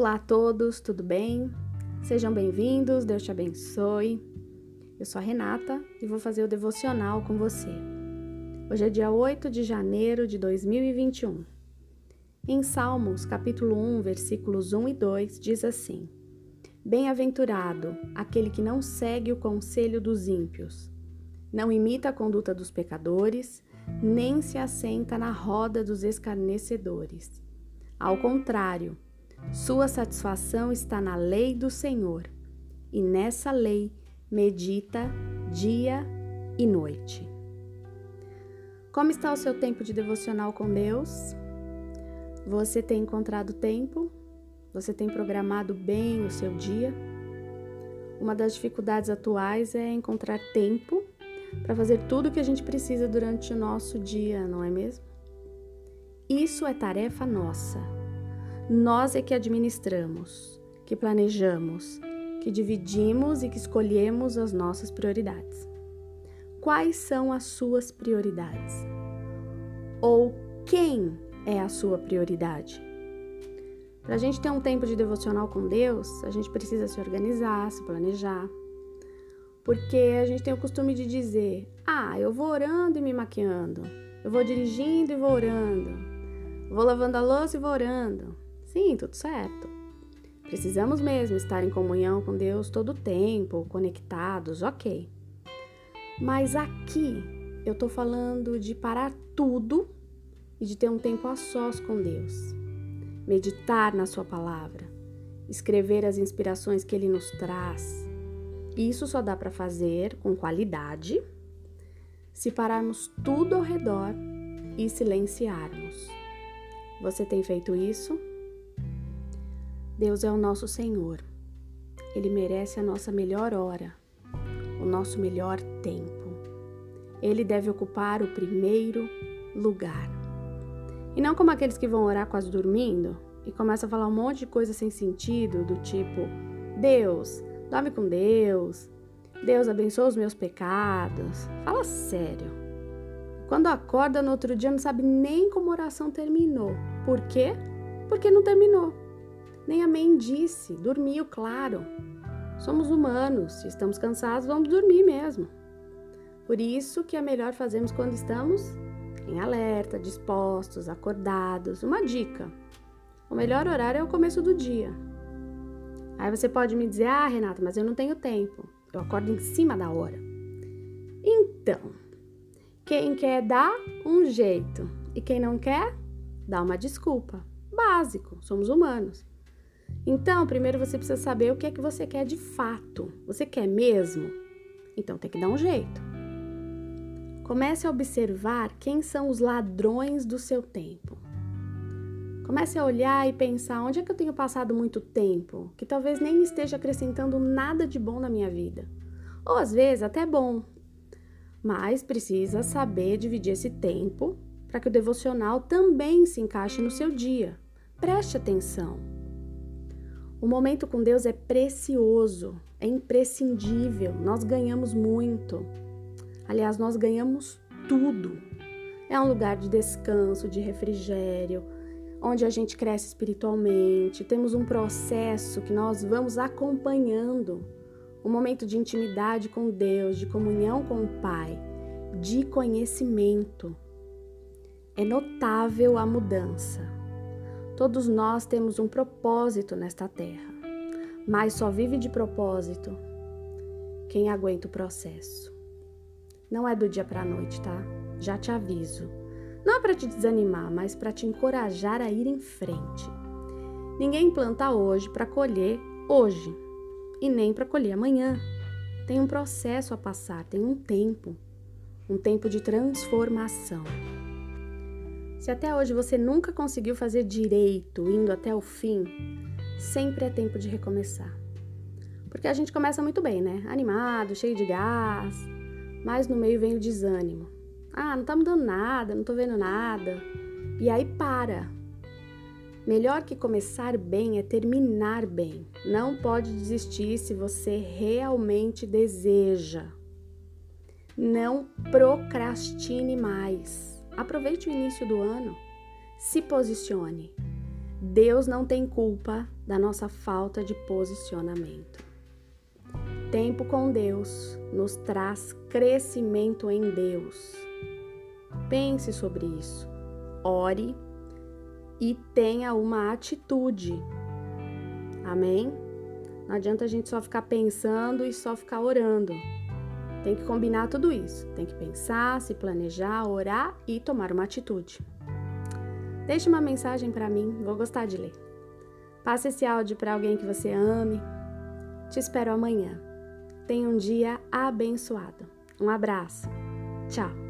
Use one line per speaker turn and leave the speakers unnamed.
Olá a todos, tudo bem? Sejam bem-vindos, Deus te abençoe. Eu sou a Renata e vou fazer o devocional com você. Hoje é dia 8 de janeiro de 2021. Em Salmos, capítulo 1, versículos 1 e 2, diz assim: Bem-aventurado aquele que não segue o conselho dos ímpios, não imita a conduta dos pecadores, nem se assenta na roda dos escarnecedores. Ao contrário, sua satisfação está na lei do Senhor, e nessa lei medita dia e noite. Como está o seu tempo de devocional com Deus? Você tem encontrado tempo? Você tem programado bem o seu dia? Uma das dificuldades atuais é encontrar tempo para fazer tudo o que a gente precisa durante o nosso dia, não é mesmo? Isso é tarefa nossa nós é que administramos, que planejamos, que dividimos e que escolhemos as nossas prioridades. Quais são as suas prioridades? Ou quem é a sua prioridade? Para a gente ter um tempo de devocional com Deus, a gente precisa se organizar, se planejar. Porque a gente tem o costume de dizer: ah, eu vou orando e me maquiando, eu vou dirigindo e vou orando, vou lavando a louça e vou orando. Sim, tudo certo. Precisamos mesmo estar em comunhão com Deus todo o tempo, conectados, ok. Mas aqui eu tô falando de parar tudo e de ter um tempo a sós com Deus. Meditar na Sua palavra, escrever as inspirações que Ele nos traz. Isso só dá para fazer com qualidade se pararmos tudo ao redor e silenciarmos. Você tem feito isso? Deus é o nosso Senhor. Ele merece a nossa melhor hora, o nosso melhor tempo. Ele deve ocupar o primeiro lugar. E não como aqueles que vão orar quase dormindo e começam a falar um monte de coisa sem sentido, do tipo: Deus, dorme com Deus, Deus abençoa os meus pecados. Fala sério. Quando acorda no outro dia, não sabe nem como a oração terminou. Por quê? Porque não terminou. Nem a mendice, dormiu, claro. Somos humanos, se estamos cansados, vamos dormir mesmo. Por isso que é melhor fazermos quando estamos em alerta, dispostos, acordados. Uma dica: o melhor horário é o começo do dia. Aí você pode me dizer: "Ah, Renata, mas eu não tenho tempo. Eu acordo em cima da hora". Então, quem quer dá um jeito e quem não quer dá uma desculpa. Básico, somos humanos. Então, primeiro você precisa saber o que é que você quer de fato. Você quer mesmo? Então tem que dar um jeito. Comece a observar quem são os ladrões do seu tempo. Comece a olhar e pensar onde é que eu tenho passado muito tempo, que talvez nem esteja acrescentando nada de bom na minha vida. Ou às vezes até bom. Mas precisa saber dividir esse tempo para que o devocional também se encaixe no seu dia. Preste atenção. O momento com Deus é precioso, é imprescindível, nós ganhamos muito. Aliás, nós ganhamos tudo. É um lugar de descanso, de refrigério, onde a gente cresce espiritualmente, temos um processo que nós vamos acompanhando um momento de intimidade com Deus, de comunhão com o Pai, de conhecimento. É notável a mudança. Todos nós temos um propósito nesta terra, mas só vive de propósito quem aguenta o processo. Não é do dia para a noite, tá? Já te aviso. Não é para te desanimar, mas para te encorajar a ir em frente. Ninguém planta hoje para colher hoje e nem para colher amanhã. Tem um processo a passar, tem um tempo, um tempo de transformação. Se até hoje você nunca conseguiu fazer direito, indo até o fim, sempre é tempo de recomeçar. Porque a gente começa muito bem, né? Animado, cheio de gás, mas no meio vem o desânimo. Ah, não tá mudando nada, não tô vendo nada. E aí para. Melhor que começar bem é terminar bem. Não pode desistir se você realmente deseja. Não procrastine mais. Aproveite o início do ano. Se posicione. Deus não tem culpa da nossa falta de posicionamento. Tempo com Deus nos traz crescimento em Deus. Pense sobre isso. Ore e tenha uma atitude. Amém? Não adianta a gente só ficar pensando e só ficar orando. Tem que combinar tudo isso. Tem que pensar, se planejar, orar e tomar uma atitude. Deixe uma mensagem para mim, vou gostar de ler. Passe esse áudio para alguém que você ame. Te espero amanhã. Tenha um dia abençoado. Um abraço. Tchau.